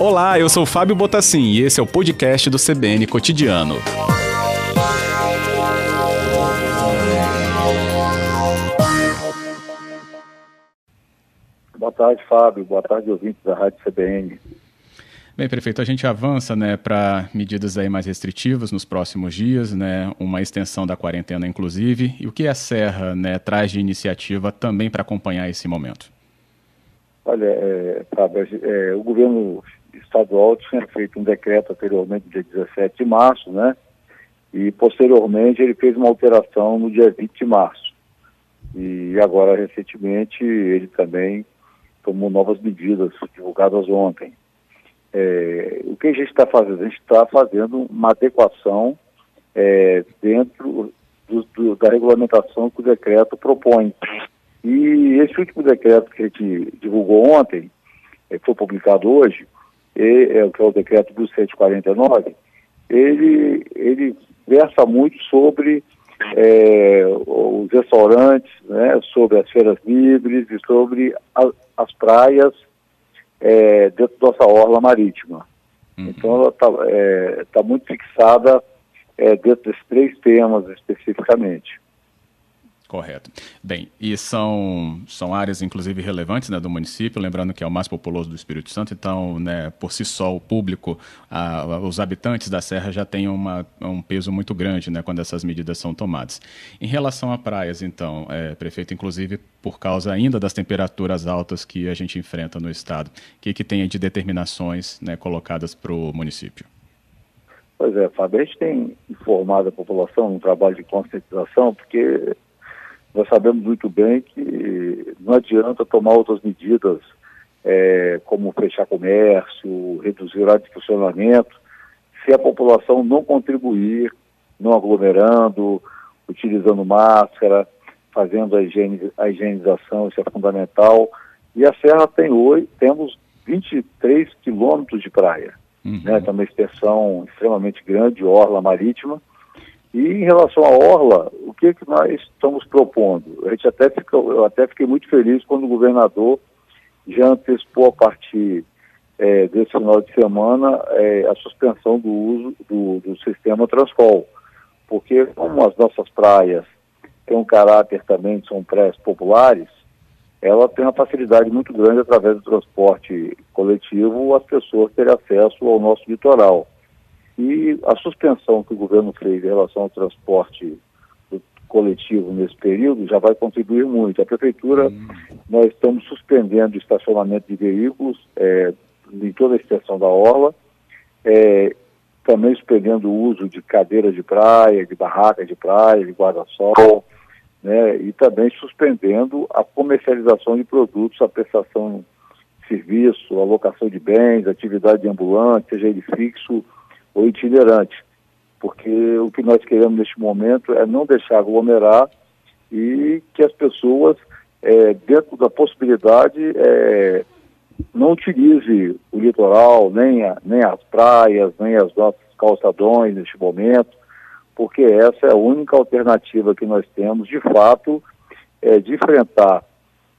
Olá, eu sou Fábio Botassin e esse é o podcast do CBN Cotidiano. Boa tarde, Fábio. Boa tarde, ouvintes da Rádio CBN. Bem, prefeito, a gente avança né, para medidas aí mais restritivas nos próximos dias, né, uma extensão da quarentena, inclusive. E o que a Serra né, traz de iniciativa também para acompanhar esse momento? Olha, é, Fábio, é, o governo estadual tinha feito um decreto anteriormente, dia 17 de março, né? E posteriormente ele fez uma alteração no dia 20 de março. E agora, recentemente, ele também tomou novas medidas divulgadas ontem. É, o que a gente está fazendo? A gente está fazendo uma adequação é, dentro do, do, da regulamentação que o decreto propõe. E esse último decreto que a gente divulgou ontem, é, que foi publicado hoje, é, que é o decreto do 149, ele, ele versa muito sobre é, os restaurantes, né, sobre as feiras livres e sobre a, as praias é, dentro da nossa orla marítima. Uhum. Então ela está é, tá muito fixada é, dentro desses três temas especificamente. Correto. Bem, e são, são áreas, inclusive, relevantes né, do município, lembrando que é o mais populoso do Espírito Santo, então, né, por si só, o público, a, os habitantes da Serra já têm uma, um peso muito grande né, quando essas medidas são tomadas. Em relação a praias, então, é, prefeito, inclusive, por causa ainda das temperaturas altas que a gente enfrenta no estado, o que, que tem de determinações né, colocadas para o município? Pois é, Fábio, a gente tem informado a população no trabalho de conscientização, porque nós sabemos muito bem que não adianta tomar outras medidas, é, como fechar comércio, reduzir o horário de funcionamento, se a população não contribuir, não aglomerando, utilizando máscara, fazendo a, higiene, a higienização, isso é fundamental. E a Serra tem hoje, temos 23 quilômetros de praia, uhum. né? Uma extensão extremamente grande, orla marítima, e em relação à Orla, que, que nós estamos propondo? A gente até fica, eu até fiquei muito feliz quando o governador já antecipou a partir é, desse final de semana é, a suspensão do uso do, do sistema Transcol. Porque como as nossas praias têm um caráter também, são praias populares, ela tem uma facilidade muito grande através do transporte coletivo as pessoas terem acesso ao nosso litoral. E a suspensão que o governo fez em relação ao transporte coletivo nesse período já vai contribuir muito. A prefeitura, hum. nós estamos suspendendo o estacionamento de veículos é, em toda a extensão da orla, é, também suspendendo o uso de cadeiras de praia, de barracas de praia, de guarda-sol, né, e também suspendendo a comercialização de produtos, a prestação de serviço, a locação de bens, atividade de ambulante, seja ele fixo ou itinerante, porque o que nós queremos neste momento é não deixar aglomerar e que as pessoas, é, dentro da possibilidade, é, não utilize o litoral, nem, a, nem as praias, nem as nossas calçadões neste momento, porque essa é a única alternativa que nós temos, de fato, é, de enfrentar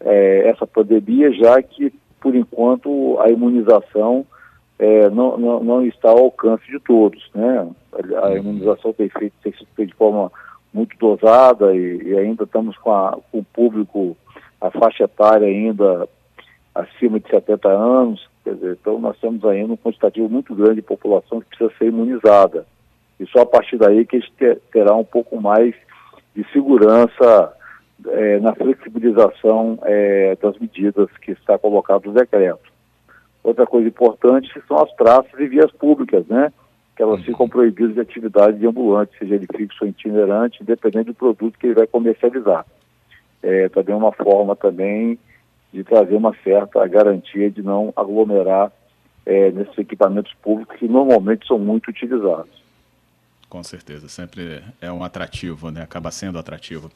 é, essa pandemia, já que, por enquanto, a imunização é, não, não, não, está ao alcance de todos. Né? A uhum. imunização tem, feito, tem sido feita de forma muito dosada e, e ainda estamos com, a, com, o público, a faixa etária ainda acima de 70 anos. Dizer, então nós temos ainda um quantitativo muito grande de população que precisa ser imunizada. E só a partir daí que a gente ter, terá um pouco mais de segurança é, na flexibilização é, das medidas que está colocado no decreto. Outra coisa importante são as praças e vias públicas, né? Que elas ficam proibidas de atividade de ambulante, seja ele fixo ou itinerante, independente do produto que ele vai comercializar. É também uma forma também de trazer uma certa garantia de não aglomerar é, nesses equipamentos públicos que normalmente são muito utilizados. Com certeza, sempre é um atrativo, né? acaba sendo atrativo.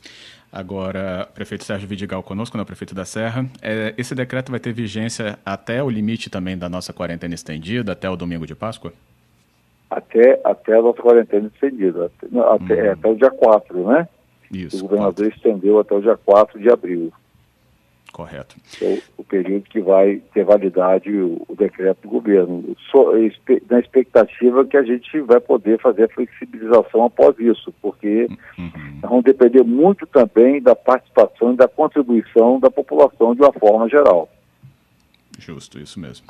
Agora, prefeito Sérgio Vidigal conosco, né, prefeito da Serra. É, esse decreto vai ter vigência até o limite também da nossa quarentena estendida, até o domingo de Páscoa? Até, até a nossa quarentena estendida, até, até, hum. até o dia 4, né? Isso. O governador 4. estendeu até o dia 4 de abril. Correto. É o, período que vai ter validade o, o decreto do governo. So, na expectativa que a gente vai poder fazer a flexibilização após isso, porque uhum. vamos depender muito também da participação e da contribuição da população de uma forma geral. Justo, isso mesmo.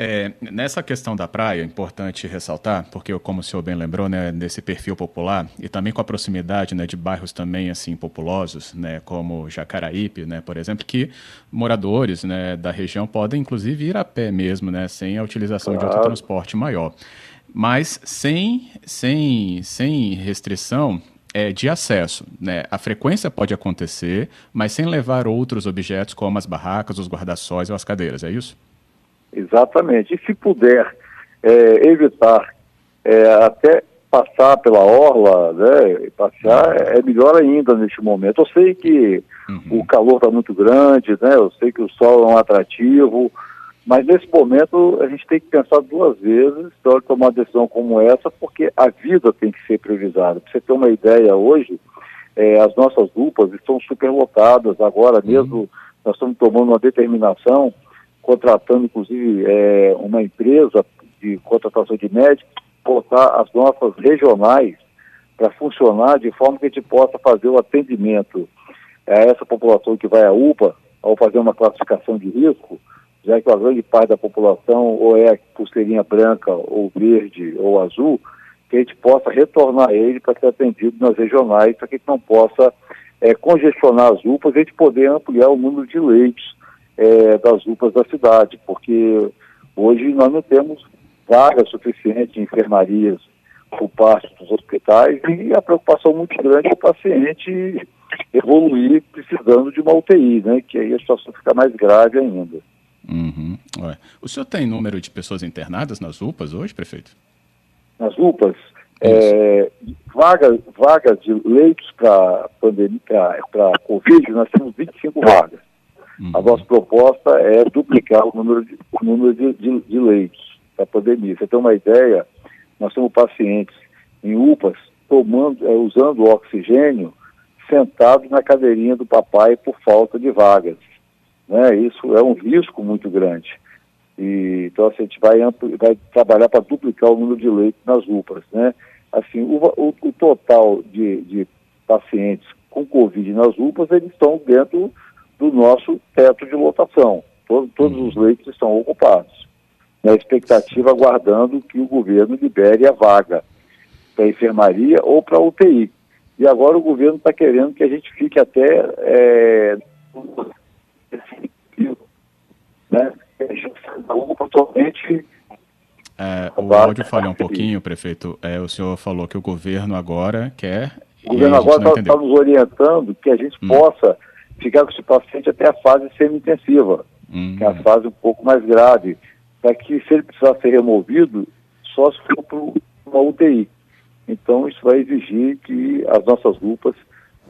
É, nessa questão da praia, é importante ressaltar, porque como o senhor bem lembrou, né, nesse perfil popular e também com a proximidade né, de bairros também assim populosos, né, como Jacaraípe, né, por exemplo, que moradores né, da região podem inclusive ir a pé mesmo, né, sem a utilização claro. de outro transporte maior. Mas sem, sem, sem restrição é, de acesso. Né? A frequência pode acontecer, mas sem levar outros objetos como as barracas, os guarda-sóis ou as cadeiras, é isso? Exatamente. E se puder é, evitar é, até passar pela orla, né, passear, é, é melhor ainda neste momento. Eu sei que uhum. o calor está muito grande, né, eu sei que o sol é um atrativo, mas nesse momento a gente tem que pensar duas vezes na hora de tomar uma decisão como essa, porque a vida tem que ser priorizada. Para você ter uma ideia, hoje é, as nossas UPAs estão superlotadas, agora mesmo uhum. nós estamos tomando uma determinação contratando inclusive é, uma empresa de contratação de médicos, botar as nossas regionais para funcionar de forma que a gente possa fazer o atendimento a essa população que vai à UPA, ao fazer uma classificação de risco, já que a grande parte da população ou é pulseirinha branca, ou verde, ou azul, que a gente possa retornar ele para ser atendido nas regionais, para que a gente não possa é, congestionar as UPAs a gente poder ampliar o número de leitos é, das UPAs da cidade, porque hoje nós não temos vaga suficiente em enfermarias por parte dos hospitais e a preocupação muito grande é o paciente evoluir precisando de uma UTI, né? Que aí a situação fica mais grave ainda. Uhum. O senhor tem número de pessoas internadas nas UPAs hoje, prefeito? Nas UPAs? É, vagas, vagas de leitos para pandemia, para Covid, nós temos 25 vagas. Uhum. A nossa proposta é duplicar o número de, o número de, de, de leitos da pandemia. Você tem uma ideia, nós temos pacientes em UPAs tomando, é, usando oxigênio sentados na cadeirinha do papai por falta de vagas. Né? Isso é um risco muito grande. E, então assim, a gente vai, vai trabalhar para duplicar o número de leitos nas UPAs. Né? Assim, o, o, o total de, de pacientes com Covid nas UPAs, eles estão dentro do nosso teto de lotação. Todo, todos os uhum. leitos estão ocupados. Na expectativa, aguardando que o governo libere a vaga para a enfermaria ou para a UTI. E agora o governo está querendo que a gente fique até é, né? totalmente é, o áudio falhou um pouquinho, prefeito. É, o senhor falou que o governo agora quer. O governo agora está tá nos orientando que a gente hum. possa ficar com esse paciente até a fase semi-intensiva, uhum. que é a fase um pouco mais grave, para que se ele precisar ser removido, só se for para uma UTI. Então isso vai exigir que as nossas UPAs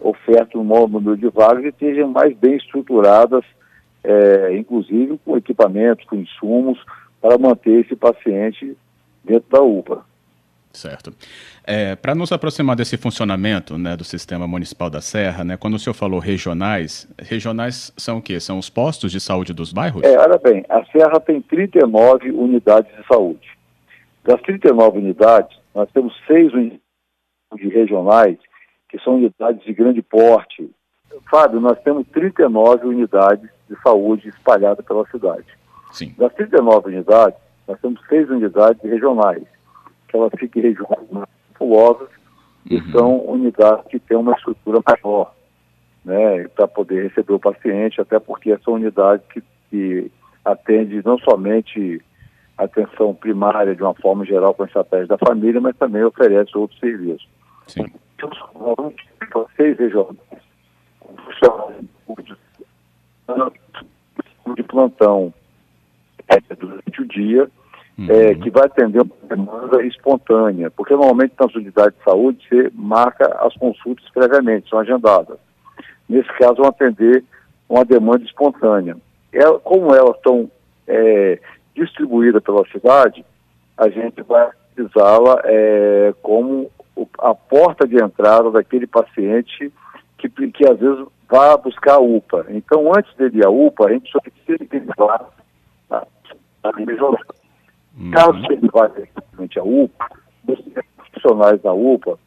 ofertem um maior número de vagas e estejam mais bem estruturadas, é, inclusive com equipamentos, com insumos, para manter esse paciente dentro da UPA. Certo. É, Para nos aproximar desse funcionamento né, do sistema municipal da Serra, né, quando o senhor falou regionais, regionais são o quê? São os postos de saúde dos bairros? É, olha bem, a Serra tem 39 unidades de saúde. Das 39 unidades, nós temos seis unidades regionais, que são unidades de grande porte. Fábio, nós temos 39 unidades de saúde espalhadas pela cidade. Sim. Das 39 unidades, nós temos seis unidades regionais que ela fique em regiões mais populosas e uhum. são unidades que têm uma estrutura maior, né, para poder receber o paciente, até porque são unidades que, que atendem não somente atenção primária de uma forma geral com a estratégia da família, mas também oferece outros serviços. Sim. Então, seis regiões de plantão é, durante o dia uhum. é, que vai atender uma demanda espontânea, porque normalmente nas unidades de saúde você marca as consultas previamente, são agendadas. Nesse caso, vão atender uma demanda espontânea. É, como elas estão é, distribuídas pela cidade, a gente vai utilizá-la é, como a porta de entrada daquele paciente que, que às vezes vá buscar a UPA. Então, antes dele ir à UPA, a gente só precisa entender lá a, a uhum. Caso ele vá diretamente à UPA, os profissionais da UPA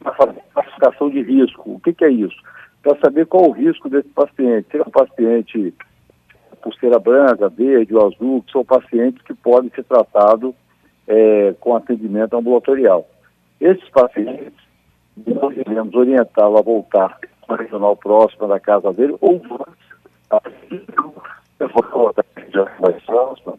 para fazer classificação de risco. O que, que é isso? Para saber qual o risco desse paciente. Se é um paciente pulseira branca, verde ou azul, que são pacientes que podem ser tratados é, com atendimento ambulatorial. Esses pacientes, nós devemos orientá-lo a voltar para a regional próxima da casa dele ou eu vou colocar mais próxima,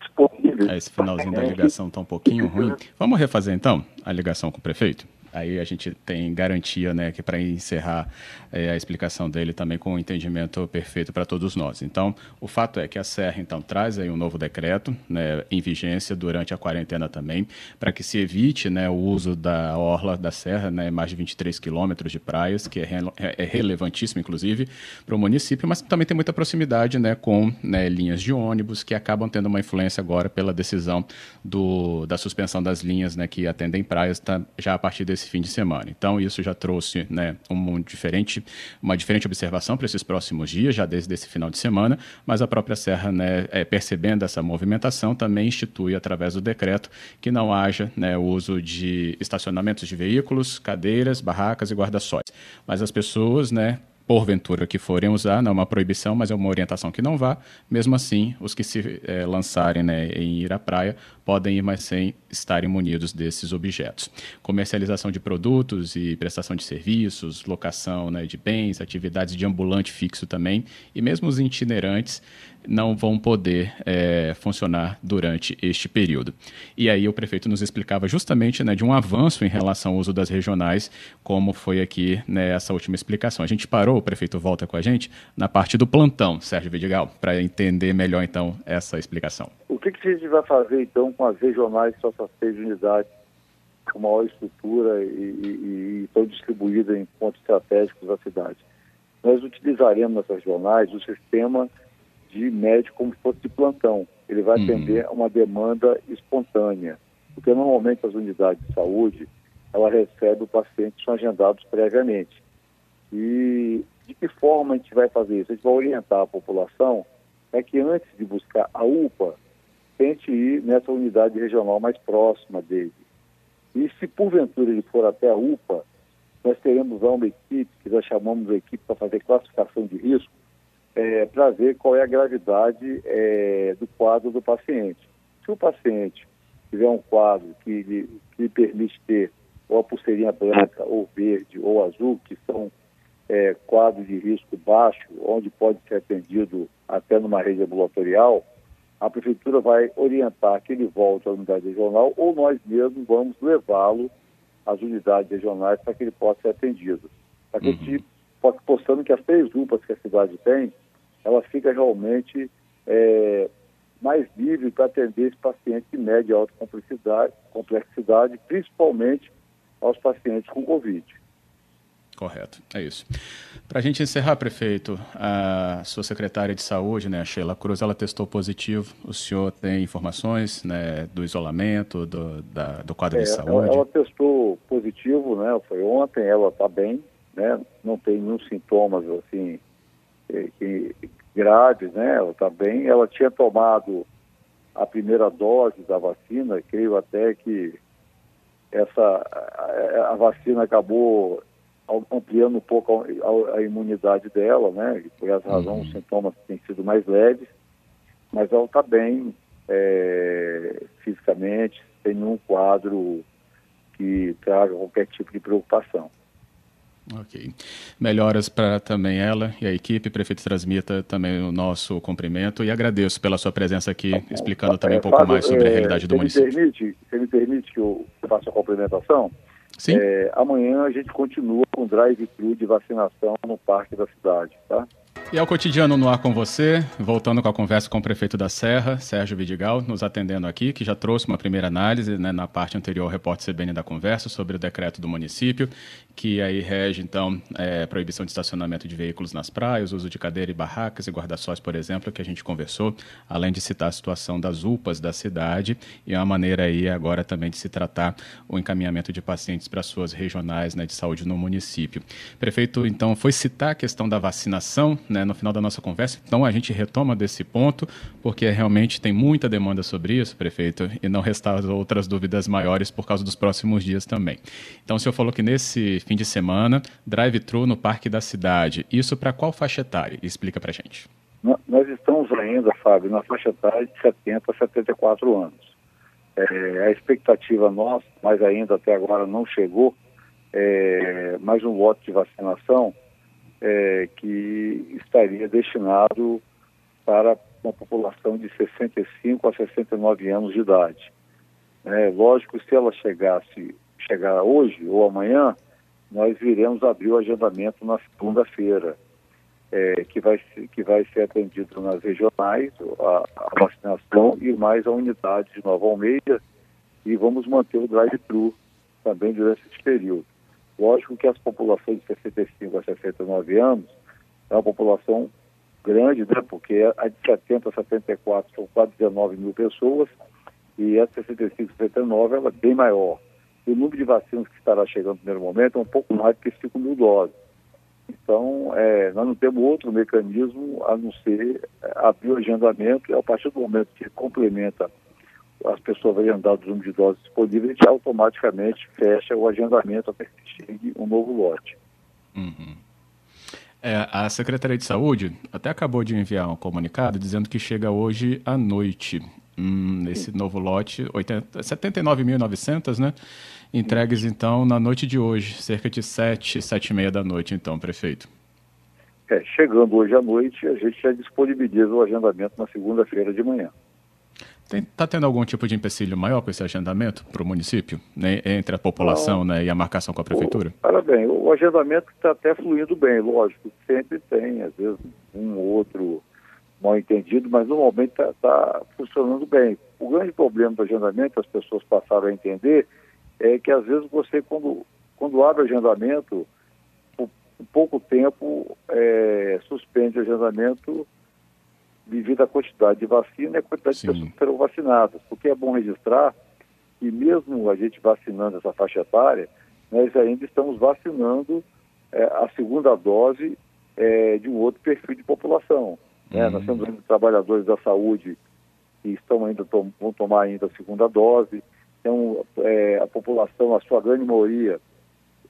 disponíveis. Esse finalzinho da ligação está um pouquinho ruim. Vamos refazer então a ligação com o prefeito? Aí a gente tem garantia, né, que para encerrar é, a explicação dele também com um entendimento perfeito para todos nós. Então, o fato é que a Serra então traz aí um novo decreto, né, em vigência durante a quarentena também, para que se evite, né, o uso da orla da Serra, né, mais de 23 quilômetros de praias, que é, re é relevantíssimo, inclusive, para o município, mas também tem muita proximidade, né, com né, linhas de ônibus que acabam tendo uma influência agora pela decisão do, da suspensão das linhas, né, que atendem praias, tá, já a partir desse esse fim de semana. Então, isso já trouxe né, um diferente, uma diferente observação para esses próximos dias, já desde esse final de semana, mas a própria Serra, né, é, percebendo essa movimentação, também institui, através do decreto, que não haja né, uso de estacionamentos de veículos, cadeiras, barracas e guarda-sóis. Mas as pessoas, né, porventura que forem usar, não é uma proibição, mas é uma orientação que não vá. Mesmo assim, os que se é, lançarem né, em ir à praia podem ir, mas sem estarem munidos desses objetos. Comercialização de produtos e prestação de serviços, locação né, de bens, atividades de ambulante fixo também, e mesmo os itinerantes não vão poder é, funcionar durante este período. E aí o prefeito nos explicava justamente né, de um avanço em relação ao uso das regionais, como foi aqui né, última explicação. A gente parou, o prefeito volta com a gente, na parte do plantão, Sérgio Vidigal, para entender melhor então essa explicação. O que, que a gente vai fazer então com as regionais só essas seis unidades com maior estrutura e, e, e estão distribuídas em pontos estratégicos da cidade? Nós utilizaremos nessas jornais o sistema de médico como se fosse de plantão. Ele vai uhum. atender a uma demanda espontânea, porque normalmente as unidades de saúde, ela recebe o paciente que são agendados previamente. E de que forma a gente vai fazer isso? A gente vai orientar a população é que antes de buscar a UPA, tente ir nessa unidade regional mais próxima dele. E se porventura ele for até a UPA, nós teremos lá uma equipe, que nós chamamos de equipe para fazer classificação de risco, é, para ver qual é a gravidade é, do quadro do paciente. Se o paciente tiver um quadro que lhe, que lhe permite ter ou a pulseirinha branca, ou verde, ou azul, que são é, quadros de risco baixo, onde pode ser atendido até numa rede ambulatorial, a prefeitura vai orientar que ele volte à unidade regional ou nós mesmos vamos levá-lo às unidades regionais para que ele possa ser atendido. Para que uhum. possamos que as três UPAs que a cidade tem, ela fica realmente é, mais livre para atender esse paciente de média e alta complexidade, complexidade, principalmente aos pacientes com Covid. Correto, é isso. Para a gente encerrar, prefeito, a sua secretária de saúde, né, a Sheila Cruz, ela testou positivo. O senhor tem informações né, do isolamento, do, da, do quadro é, de saúde? Ela, ela, testou positivo, né? Foi ontem, ela está bem, né? Não tem nenhum sintomas assim que, graves, né? Ela está bem. Ela tinha tomado a primeira dose da vacina, creio até que essa a, a vacina acabou ampliando um pouco a, a, imunidade dela, né? E por essa razão uhum. os sintomas têm sido mais leves, mas ela está bem é, fisicamente, sem nenhum quadro que traga qualquer tipo de preocupação. Ok. Melhoras para também ela e a equipe. Prefeito transmita também o nosso cumprimento e agradeço pela sua presença aqui, tá explicando também é, um pouco Fábio, mais sobre é, a realidade do município. Me permite, você me permite que eu faça a cumprimentação? Sim. É, amanhã a gente continua com drive-thru de vacinação no parque da cidade, tá? E ao cotidiano no ar com você, voltando com a conversa com o prefeito da Serra, Sérgio Vidigal, nos atendendo aqui, que já trouxe uma primeira análise né, na parte anterior ao repórter CBN da conversa sobre o decreto do município, que aí rege, então, é, proibição de estacionamento de veículos nas praias, uso de cadeira e barracas e guarda-sóis, por exemplo, que a gente conversou, além de citar a situação das UPAs da cidade e uma maneira aí agora também de se tratar o encaminhamento de pacientes para suas regionais né, de saúde no município. Prefeito, então, foi citar a questão da vacinação né, no final da nossa conversa, então a gente retoma desse ponto, porque realmente tem muita demanda sobre isso, prefeito, e não restar outras dúvidas maiores por causa dos próximos dias também. Então, o senhor falou que nesse fim de semana, drive-thru no Parque da Cidade. Isso para qual faixa etária? Explica para gente. Nós estamos ainda, Fábio, na faixa etária de 70 a 74 anos. É, a expectativa nossa, mas ainda até agora não chegou, é, mais um lote de vacinação é, que estaria destinado para uma população de 65 a 69 anos de idade. É, lógico, se ela chegasse chegar hoje ou amanhã, nós viremos abrir o agendamento na segunda-feira, é, que, vai, que vai ser atendido nas regionais, a, a, vacinação e mais a unidade de Nova Almeida, e vamos manter o drive-thru também durante esse período. Lógico que as populações de 65 a 69 anos é uma população grande, né, porque a de 70 a 74 são quase 19 mil pessoas, e a de 65 a 69 ela é bem maior o número de vacinas que estará chegando no primeiro momento é um pouco mais do que 5 mil doses. Então, é, nós não temos outro mecanismo a não ser é, abrir o agendamento e a partir do momento que complementa as pessoas agendadas o número de doses disponíveis, a gente automaticamente fecha o agendamento até que chegue um novo lote. Uhum. É, a Secretaria de Saúde até acabou de enviar um comunicado dizendo que chega hoje à noite hum, esse novo lote, 79.900, né? Entregues, então, na noite de hoje, cerca de 7, 7 e meia da noite, então, prefeito. É, chegando hoje à noite, a gente já disponibiliza o agendamento na segunda-feira de manhã. Está tendo algum tipo de empecilho maior com esse agendamento para o município, né, entre a população né, e a marcação com a prefeitura? Parabéns, o agendamento está até fluindo bem, lógico, sempre tem, às vezes, um ou outro mal entendido, mas normalmente está tá funcionando bem. O grande problema do agendamento, as pessoas passaram a entender, é que às vezes você, quando, quando abre o agendamento, por, por pouco tempo é, suspende o agendamento devido à quantidade de vacina e à quantidade Sim. de pessoas que serão vacinadas. Porque é bom registrar que mesmo a gente vacinando essa faixa etária, nós ainda estamos vacinando é, a segunda dose é, de um outro perfil de população. Né? Uhum. Nós temos ainda trabalhadores da saúde que estão ainda tom, vão tomar ainda a segunda dose. Então, é, a população, a sua grande maioria,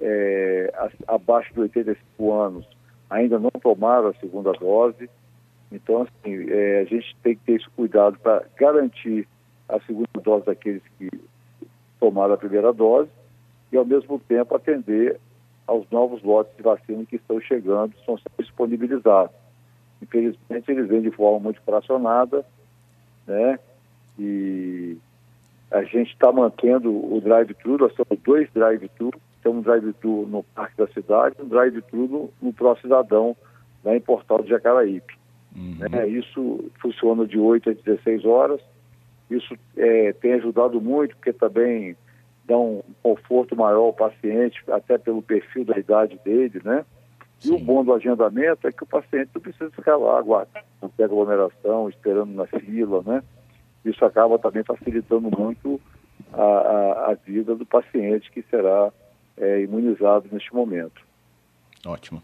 é, abaixo de 85 anos, ainda não tomaram a segunda dose. Então, assim, é, a gente tem que ter esse cuidado para garantir a segunda dose daqueles que tomaram a primeira dose e, ao mesmo tempo, atender aos novos lotes de vacina que estão chegando, estão sendo disponibilizados. Infelizmente, eles vêm de forma muito fracionada, né? E a gente está mantendo o drive-thru, nós temos dois drive-thru, temos um drive-thru no Parque da Cidade e um drive-thru no, no Pró Cidadão, lá em Portal de Jacaraípe. Uhum. Né? Isso funciona de 8 a 16 horas, isso é, tem ajudado muito, porque também dá um conforto maior ao paciente, até pelo perfil da idade dele, né? Sim. E o bom do agendamento é que o paciente não precisa ficar lá aguardando, pega aglomeração, esperando na fila, né? Isso acaba também facilitando muito a, a, a vida do paciente que será é, imunizado neste momento. Ótimo.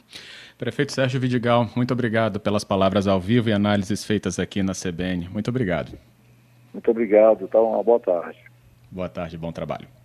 Prefeito Sérgio Vidigal, muito obrigado pelas palavras ao vivo e análises feitas aqui na CBN. Muito obrigado. Muito obrigado. Então, uma boa tarde. Boa tarde, bom trabalho.